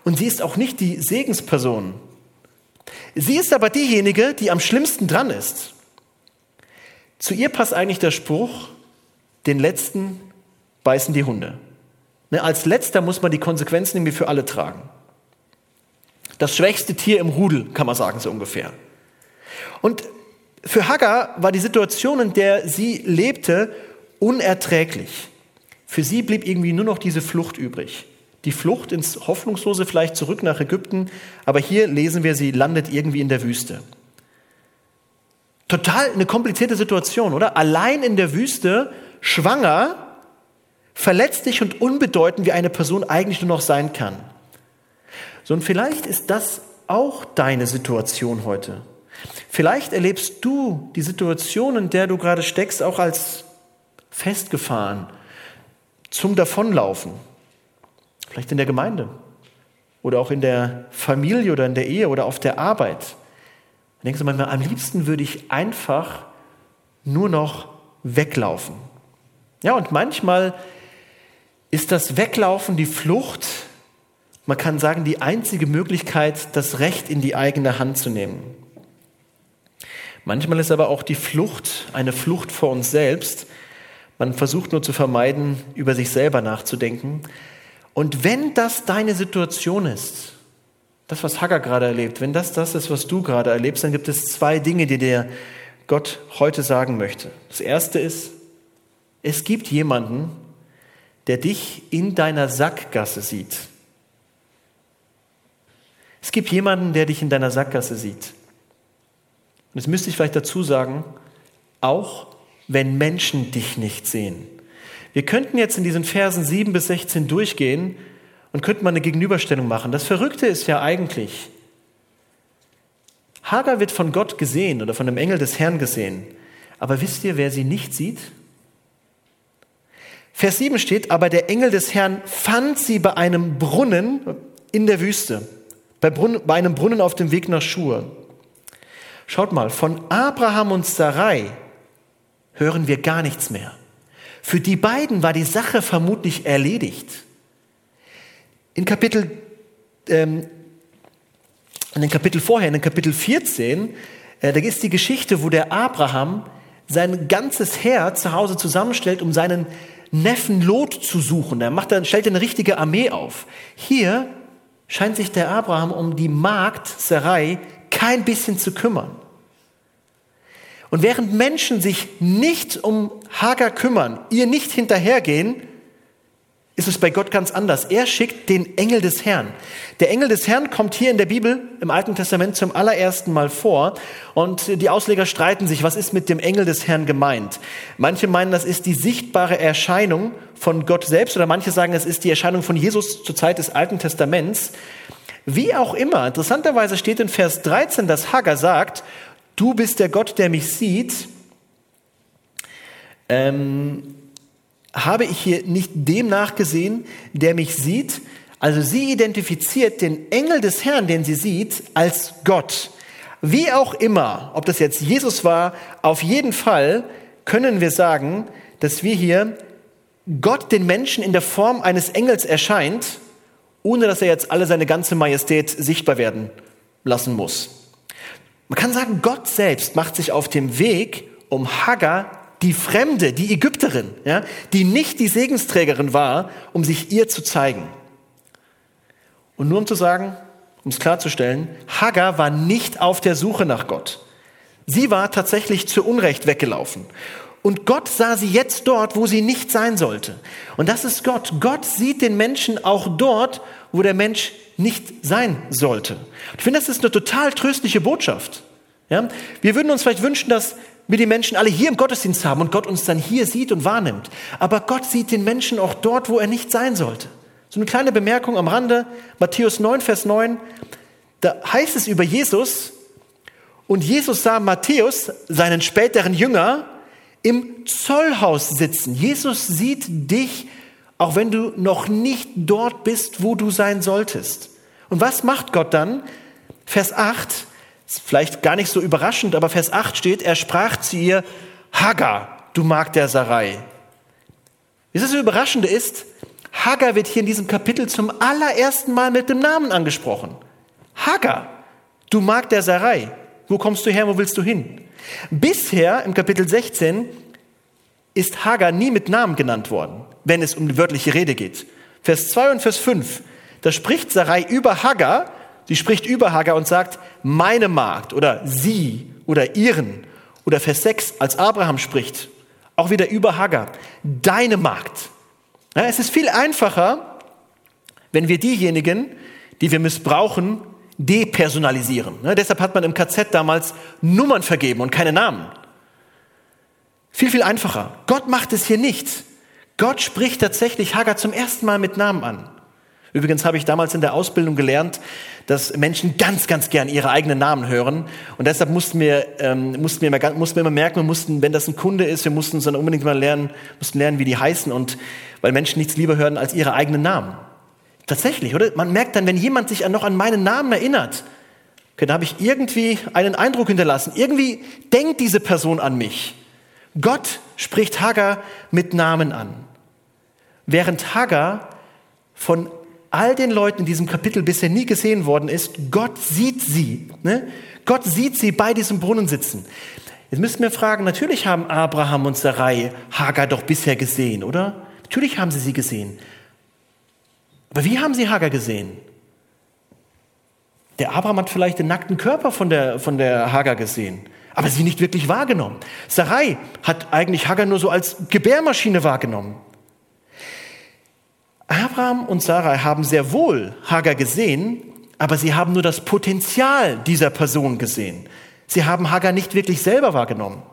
Und sie ist auch nicht die Segensperson. Sie ist aber diejenige, die am schlimmsten dran ist. Zu ihr passt eigentlich der Spruch, den letzten beißen die Hunde. Ne, als letzter muss man die Konsequenzen irgendwie für alle tragen. Das schwächste Tier im Rudel, kann man sagen, so ungefähr. Und für Hagar war die Situation, in der sie lebte, unerträglich. Für sie blieb irgendwie nur noch diese Flucht übrig. Die Flucht ins Hoffnungslose, vielleicht zurück nach Ägypten, aber hier lesen wir, sie landet irgendwie in der Wüste. Total eine komplizierte Situation, oder? Allein in der Wüste, schwanger, verletzlich und unbedeutend, wie eine Person eigentlich nur noch sein kann. So, und vielleicht ist das auch deine Situation heute. Vielleicht erlebst du die Situation, in der du gerade steckst, auch als festgefahren, zum Davonlaufen. Vielleicht in der Gemeinde oder auch in der Familie oder in der Ehe oder auf der Arbeit. Dann denkst du manchmal, am liebsten würde ich einfach nur noch weglaufen. Ja, und manchmal ist das Weglaufen, die Flucht, man kann sagen, die einzige Möglichkeit, das Recht in die eigene Hand zu nehmen. Manchmal ist aber auch die Flucht eine Flucht vor uns selbst. Man versucht nur zu vermeiden, über sich selber nachzudenken. Und wenn das deine Situation ist, das, was Hagar gerade erlebt, wenn das das ist, was du gerade erlebst, dann gibt es zwei Dinge, die dir Gott heute sagen möchte. Das erste ist, es gibt jemanden, der dich in deiner Sackgasse sieht. Es gibt jemanden, der dich in deiner Sackgasse sieht. Und das müsste ich vielleicht dazu sagen, auch wenn Menschen dich nicht sehen. Wir könnten jetzt in diesen Versen 7 bis 16 durchgehen und könnten mal eine Gegenüberstellung machen. Das Verrückte ist ja eigentlich, Hagar wird von Gott gesehen oder von dem Engel des Herrn gesehen. Aber wisst ihr, wer sie nicht sieht? Vers 7 steht, aber der Engel des Herrn fand sie bei einem Brunnen in der Wüste, bei, Brunnen, bei einem Brunnen auf dem Weg nach Schur. Schaut mal, von Abraham und Sarai hören wir gar nichts mehr. Für die beiden war die Sache vermutlich erledigt. In Kapitel, ähm, in den Kapitel vorher, in den Kapitel 14, äh, da ist die Geschichte, wo der Abraham sein ganzes Herz zu Hause zusammenstellt, um seinen Neffen Lot zu suchen. Er macht stellt eine richtige Armee auf. Hier scheint sich der Abraham um die Magd Sarai kein bisschen zu kümmern. Und während Menschen sich nicht um Hagar kümmern, ihr nicht hinterhergehen, ist es bei Gott ganz anders. Er schickt den Engel des Herrn. Der Engel des Herrn kommt hier in der Bibel im Alten Testament zum allerersten Mal vor und die Ausleger streiten sich, was ist mit dem Engel des Herrn gemeint. Manche meinen, das ist die sichtbare Erscheinung von Gott selbst oder manche sagen, es ist die Erscheinung von Jesus zur Zeit des Alten Testaments. Wie auch immer, interessanterweise steht in Vers 13, dass Hagar sagt, du bist der Gott, der mich sieht. Ähm, habe ich hier nicht dem nachgesehen, der mich sieht? Also sie identifiziert den Engel des Herrn, den sie sieht, als Gott. Wie auch immer, ob das jetzt Jesus war, auf jeden Fall können wir sagen, dass wir hier Gott den Menschen in der Form eines Engels erscheint, ohne dass er jetzt alle seine ganze Majestät sichtbar werden lassen muss. Man kann sagen, Gott selbst macht sich auf dem Weg, um Hagar die Fremde, die Ägypterin, ja, die nicht die Segensträgerin war, um sich ihr zu zeigen. Und nur um zu sagen, um es klarzustellen, Hagar war nicht auf der Suche nach Gott. Sie war tatsächlich zu Unrecht weggelaufen. Und Gott sah sie jetzt dort, wo sie nicht sein sollte. Und das ist Gott. Gott sieht den Menschen auch dort, wo der Mensch nicht sein sollte. Ich finde, das ist eine total tröstliche Botschaft. Ja? Wir würden uns vielleicht wünschen, dass wir die Menschen alle hier im Gottesdienst haben und Gott uns dann hier sieht und wahrnimmt. Aber Gott sieht den Menschen auch dort, wo er nicht sein sollte. So eine kleine Bemerkung am Rande, Matthäus 9, Vers 9, da heißt es über Jesus, und Jesus sah Matthäus, seinen späteren Jünger, im Zollhaus sitzen. Jesus sieht dich, auch wenn du noch nicht dort bist, wo du sein solltest. Und was macht Gott dann? Vers 8, ist vielleicht gar nicht so überraschend, aber Vers 8 steht, er sprach zu ihr, Hagar, du Magd der Sarai. Wie das Überraschende ist, Hagar wird hier in diesem Kapitel zum allerersten Mal mit dem Namen angesprochen. Hagar, du Magd der Sarai. Wo kommst du her, wo willst du hin? Bisher im Kapitel 16 ist Hagar nie mit Namen genannt worden, wenn es um die wörtliche Rede geht. Vers 2 und Vers 5, da spricht Sarai über Hagar, sie spricht über Hagar und sagt, meine Magd oder sie oder ihren. Oder Vers 6, als Abraham spricht, auch wieder über Hagar, deine Magd. Ja, es ist viel einfacher, wenn wir diejenigen, die wir missbrauchen, depersonalisieren. Ja, deshalb hat man im KZ damals Nummern vergeben und keine Namen. Viel, viel einfacher. Gott macht es hier nicht. Gott spricht tatsächlich Hagar zum ersten Mal mit Namen an. Übrigens habe ich damals in der Ausbildung gelernt, dass Menschen ganz, ganz gern ihre eigenen Namen hören. Und deshalb mussten wir, ähm, mussten wir, immer, mussten wir immer merken, wir mussten, wenn das ein Kunde ist, wir mussten uns dann unbedingt mal lernen, mussten lernen, wie die heißen. Und weil Menschen nichts lieber hören als ihre eigenen Namen. Tatsächlich, oder? Man merkt dann, wenn jemand sich noch an meinen Namen erinnert, okay, da habe ich irgendwie einen Eindruck hinterlassen. Irgendwie denkt diese Person an mich. Gott spricht Hagar mit Namen an. Während Hagar von all den Leuten in diesem Kapitel bisher nie gesehen worden ist, Gott sieht sie. Ne? Gott sieht sie bei diesem Brunnen sitzen. Jetzt müssten wir fragen, natürlich haben Abraham und Sarai Hagar doch bisher gesehen, oder? Natürlich haben sie sie gesehen. Aber wie haben sie Hagar gesehen? Der Abraham hat vielleicht den nackten Körper von der, von der Hagar gesehen, aber sie nicht wirklich wahrgenommen. Sarai hat eigentlich Hagar nur so als Gebärmaschine wahrgenommen. Abraham und Sarah haben sehr wohl Hagar gesehen, aber sie haben nur das Potenzial dieser Person gesehen. Sie haben Hagar nicht wirklich selber wahrgenommen.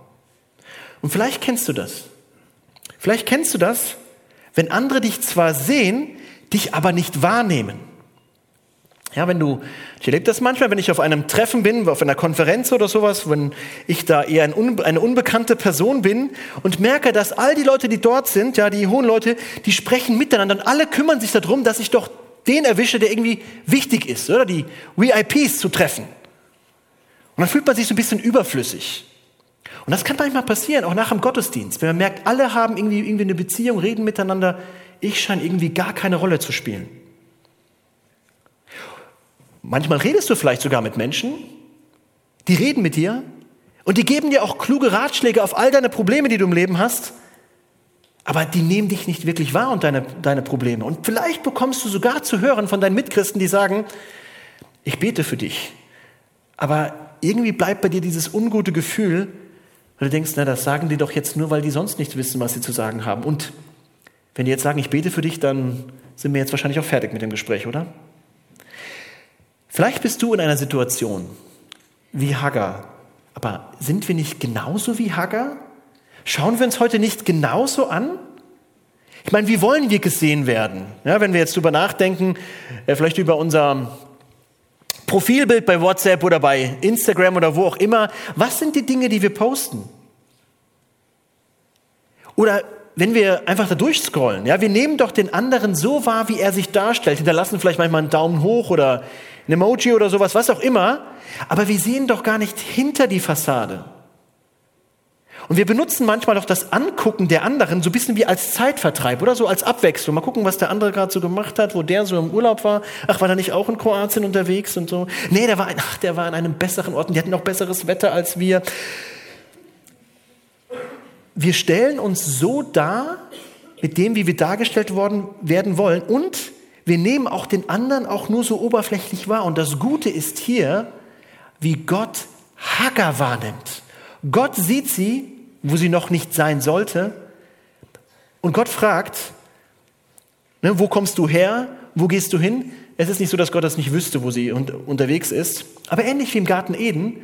Und vielleicht kennst du das. Vielleicht kennst du das, wenn andere dich zwar sehen, dich aber nicht wahrnehmen. Ja, wenn du, ich erlebe das manchmal, wenn ich auf einem Treffen bin, auf einer Konferenz oder sowas, wenn ich da eher ein, eine unbekannte Person bin und merke, dass all die Leute, die dort sind, ja, die hohen Leute, die sprechen miteinander und alle kümmern sich darum, dass ich doch den erwische, der irgendwie wichtig ist, oder die VIPs zu treffen. Und dann fühlt man sich so ein bisschen überflüssig. Und das kann manchmal passieren, auch nach dem Gottesdienst, wenn man merkt, alle haben irgendwie, irgendwie eine Beziehung, reden miteinander, ich scheine irgendwie gar keine Rolle zu spielen. Manchmal redest du vielleicht sogar mit Menschen, die reden mit dir und die geben dir auch kluge Ratschläge auf all deine Probleme, die du im Leben hast, aber die nehmen dich nicht wirklich wahr und deine, deine Probleme. Und vielleicht bekommst du sogar zu hören von deinen Mitchristen, die sagen, ich bete für dich, aber irgendwie bleibt bei dir dieses ungute Gefühl, weil du denkst, na, das sagen die doch jetzt nur, weil die sonst nicht wissen, was sie zu sagen haben. Und wenn die jetzt sagen, ich bete für dich, dann sind wir jetzt wahrscheinlich auch fertig mit dem Gespräch, oder? Vielleicht bist du in einer Situation wie Hagar, aber sind wir nicht genauso wie Hagar? Schauen wir uns heute nicht genauso an? Ich meine, wie wollen wir gesehen werden? Ja, wenn wir jetzt drüber nachdenken, äh, vielleicht über unser Profilbild bei WhatsApp oder bei Instagram oder wo auch immer, was sind die Dinge, die wir posten? Oder wenn wir einfach da durchscrollen, ja, wir nehmen doch den anderen so wahr, wie er sich darstellt, hinterlassen vielleicht manchmal einen Daumen hoch oder ein Emoji oder sowas, was auch immer, aber wir sehen doch gar nicht hinter die Fassade. Und wir benutzen manchmal doch das Angucken der anderen so ein bisschen wie als Zeitvertreib oder so als Abwechslung. Mal gucken, was der andere gerade so gemacht hat, wo der so im Urlaub war. Ach, war der nicht auch in Kroatien unterwegs und so? Nee, der war, ach, der war an einem besseren Ort und die hatten noch besseres Wetter als wir. Wir stellen uns so dar, mit dem, wie wir dargestellt worden, werden wollen und wir nehmen auch den anderen auch nur so oberflächlich wahr. Und das Gute ist hier, wie Gott Hagar wahrnimmt. Gott sieht sie, wo sie noch nicht sein sollte. Und Gott fragt, ne, wo kommst du her? Wo gehst du hin? Es ist nicht so, dass Gott das nicht wüsste, wo sie unterwegs ist. Aber ähnlich wie im Garten Eden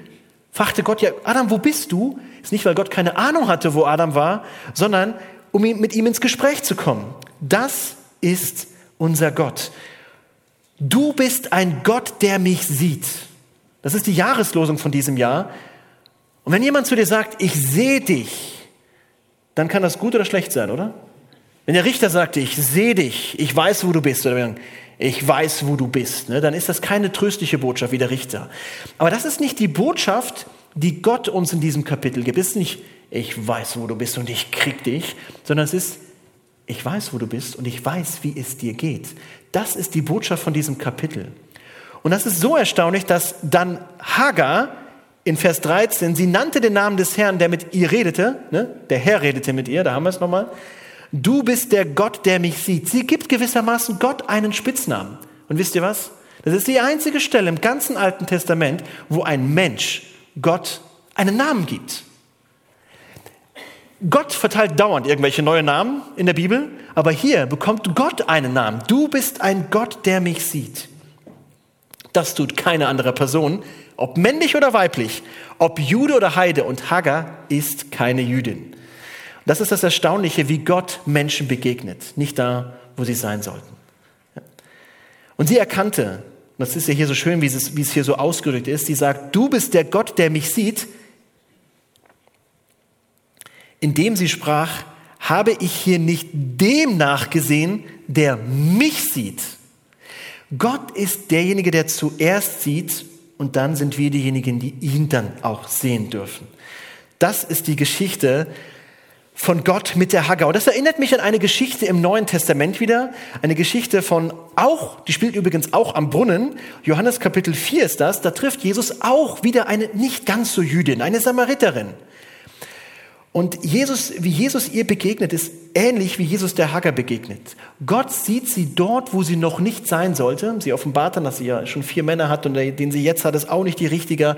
fragte Gott ja, Adam, wo bist du? Ist nicht, weil Gott keine Ahnung hatte, wo Adam war, sondern um mit ihm ins Gespräch zu kommen. Das ist unser Gott. Du bist ein Gott, der mich sieht. Das ist die Jahreslosung von diesem Jahr. Und wenn jemand zu dir sagt, ich sehe dich, dann kann das gut oder schlecht sein, oder? Wenn der Richter sagt, ich sehe dich, ich weiß, wo du bist, oder ich weiß, wo du bist, ne, dann ist das keine tröstliche Botschaft wie der Richter. Aber das ist nicht die Botschaft, die Gott uns in diesem Kapitel gibt. Es ist nicht, ich weiß, wo du bist und ich krieg dich, sondern es ist, ich weiß, wo du bist und ich weiß, wie es dir geht. Das ist die Botschaft von diesem Kapitel. Und das ist so erstaunlich, dass dann Hagar in Vers 13, sie nannte den Namen des Herrn, der mit ihr redete, ne? der Herr redete mit ihr, da haben wir es nochmal, Du bist der Gott, der mich sieht. Sie gibt gewissermaßen Gott einen Spitznamen. Und wisst ihr was? Das ist die einzige Stelle im ganzen Alten Testament, wo ein Mensch Gott einen Namen gibt. Gott verteilt dauernd irgendwelche neue Namen in der Bibel, aber hier bekommt Gott einen Namen. Du bist ein Gott, der mich sieht. Das tut keine andere Person, ob männlich oder weiblich, ob Jude oder Heide. Und Hagar ist keine Jüdin. Das ist das Erstaunliche, wie Gott Menschen begegnet, nicht da, wo sie sein sollten. Und sie erkannte, das ist ja hier so schön, wie es, wie es hier so ausgedrückt ist, sie sagt, du bist der Gott, der mich sieht, indem sie sprach, habe ich hier nicht dem nachgesehen, der mich sieht. Gott ist derjenige, der zuerst sieht und dann sind wir diejenigen, die ihn dann auch sehen dürfen. Das ist die Geschichte von Gott mit der Hagar. Und das erinnert mich an eine Geschichte im Neuen Testament wieder. Eine Geschichte von auch, die spielt übrigens auch am Brunnen. Johannes Kapitel 4 ist das. Da trifft Jesus auch wieder eine nicht ganz so Jüdin, eine Samariterin. Und Jesus, wie Jesus ihr begegnet, ist ähnlich wie Jesus der Hagar begegnet. Gott sieht sie dort, wo sie noch nicht sein sollte. Sie offenbart dann, dass sie ja schon vier Männer hat und den sie jetzt hat, ist auch nicht die richtige.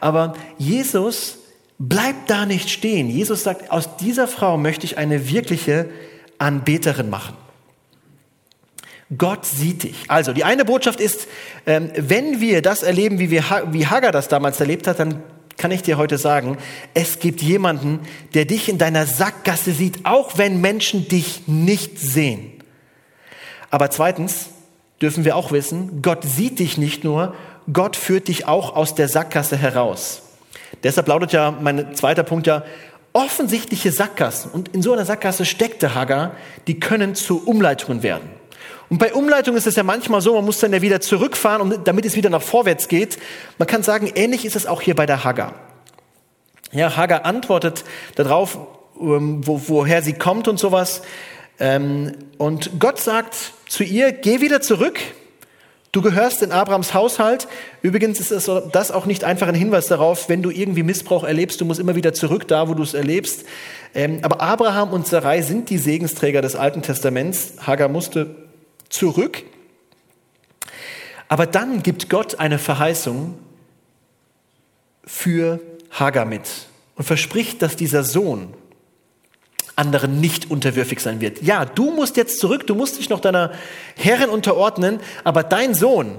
Aber Jesus bleibt da nicht stehen. Jesus sagt, aus dieser Frau möchte ich eine wirkliche Anbeterin machen. Gott sieht dich. Also die eine Botschaft ist, ähm, wenn wir das erleben, wie, wir, wie Hagar das damals erlebt hat, dann kann ich dir heute sagen, es gibt jemanden, der dich in deiner Sackgasse sieht, auch wenn Menschen dich nicht sehen. Aber zweitens dürfen wir auch wissen, Gott sieht dich nicht nur, Gott führt dich auch aus der Sackgasse heraus. Deshalb lautet ja mein zweiter Punkt ja, offensichtliche Sackgassen. Und in so einer Sackgasse steckte Hagar, die können zu Umleitungen werden. Und bei Umleitung ist es ja manchmal so, man muss dann ja wieder zurückfahren, damit es wieder nach vorwärts geht. Man kann sagen, ähnlich ist es auch hier bei der Hagar. Ja, Hagar antwortet darauf, ähm, wo, woher sie kommt und sowas. Ähm, und Gott sagt zu ihr, geh wieder zurück. Du gehörst in Abrahams Haushalt. Übrigens ist das auch nicht einfach ein Hinweis darauf, wenn du irgendwie Missbrauch erlebst, du musst immer wieder zurück da, wo du es erlebst. Ähm, aber Abraham und Sarai sind die Segensträger des Alten Testaments. Hagar musste zurück. Aber dann gibt Gott eine Verheißung für Hagar mit und verspricht, dass dieser Sohn anderen nicht unterwürfig sein wird. Ja, du musst jetzt zurück, du musst dich noch deiner Herrin unterordnen, aber dein Sohn,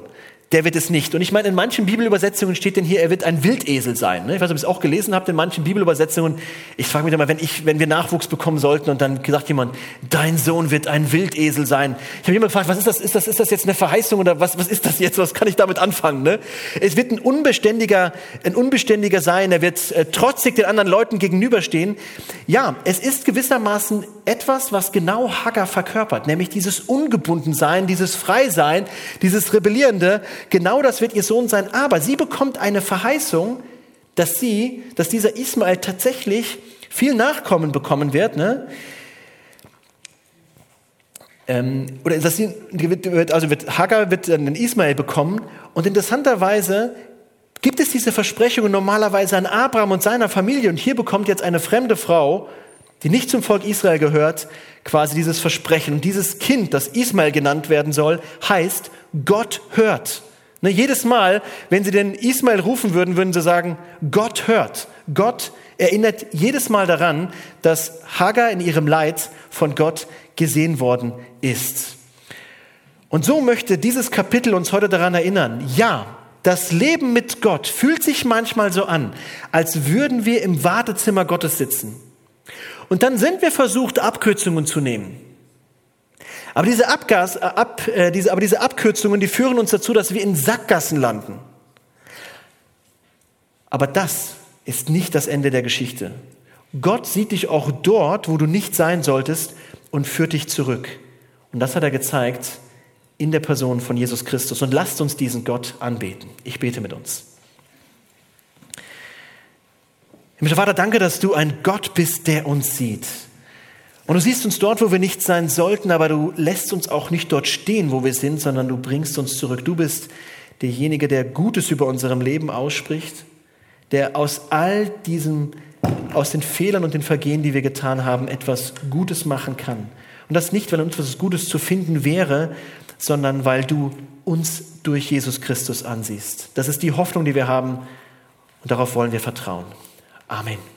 der wird es nicht. Und ich meine, in manchen Bibelübersetzungen steht denn hier, er wird ein Wildesel sein. Ne? Ich weiß nicht, ob ihr es auch gelesen habt, in manchen Bibelübersetzungen. Ich frage mich immer, wenn, ich, wenn wir Nachwuchs bekommen sollten und dann sagt jemand, dein Sohn wird ein Wildesel sein. Ich habe immer gefragt, was ist das? Ist das, ist das jetzt eine Verheißung oder was, was ist das jetzt? Was kann ich damit anfangen? Ne? Es wird ein Unbeständiger, ein Unbeständiger sein. Er wird äh, trotzig den anderen Leuten gegenüberstehen. Ja, es ist gewissermaßen etwas, was genau Hagar verkörpert, nämlich dieses Ungebundensein, dieses Freisein, dieses Rebellierende, Genau das wird ihr Sohn sein. Aber sie bekommt eine Verheißung, dass sie, dass dieser Ismael tatsächlich viel Nachkommen bekommen wird. Ne? Ähm, oder dass sie, also wird, Hagar wird dann den Ismael bekommen. Und interessanterweise gibt es diese Versprechungen normalerweise an Abraham und seiner Familie. Und hier bekommt jetzt eine fremde Frau, die nicht zum Volk Israel gehört, quasi dieses Versprechen. Und dieses Kind, das Ismael genannt werden soll, heißt, Gott hört. Ne, jedes Mal, wenn sie den Ismael rufen würden, würden sie sagen, Gott hört. Gott erinnert jedes Mal daran, dass Hagar in ihrem Leid von Gott gesehen worden ist. Und so möchte dieses Kapitel uns heute daran erinnern, ja, das Leben mit Gott fühlt sich manchmal so an, als würden wir im Wartezimmer Gottes sitzen. Und dann sind wir versucht, Abkürzungen zu nehmen. Aber diese, Abgas, äh, ab, äh, diese, aber diese Abkürzungen, die führen uns dazu, dass wir in Sackgassen landen. Aber das ist nicht das Ende der Geschichte. Gott sieht dich auch dort, wo du nicht sein solltest und führt dich zurück. Und das hat er gezeigt in der Person von Jesus Christus. Und lasst uns diesen Gott anbeten. Ich bete mit uns. Himmlischer Vater, danke, dass du ein Gott bist, der uns sieht. Und du siehst uns dort, wo wir nicht sein sollten, aber du lässt uns auch nicht dort stehen, wo wir sind, sondern du bringst uns zurück. Du bist derjenige, der Gutes über unserem Leben ausspricht, der aus all diesem aus den Fehlern und den Vergehen, die wir getan haben, etwas Gutes machen kann. Und das nicht, weil uns etwas Gutes zu finden wäre, sondern weil du uns durch Jesus Christus ansiehst. Das ist die Hoffnung, die wir haben und darauf wollen wir vertrauen. Amen.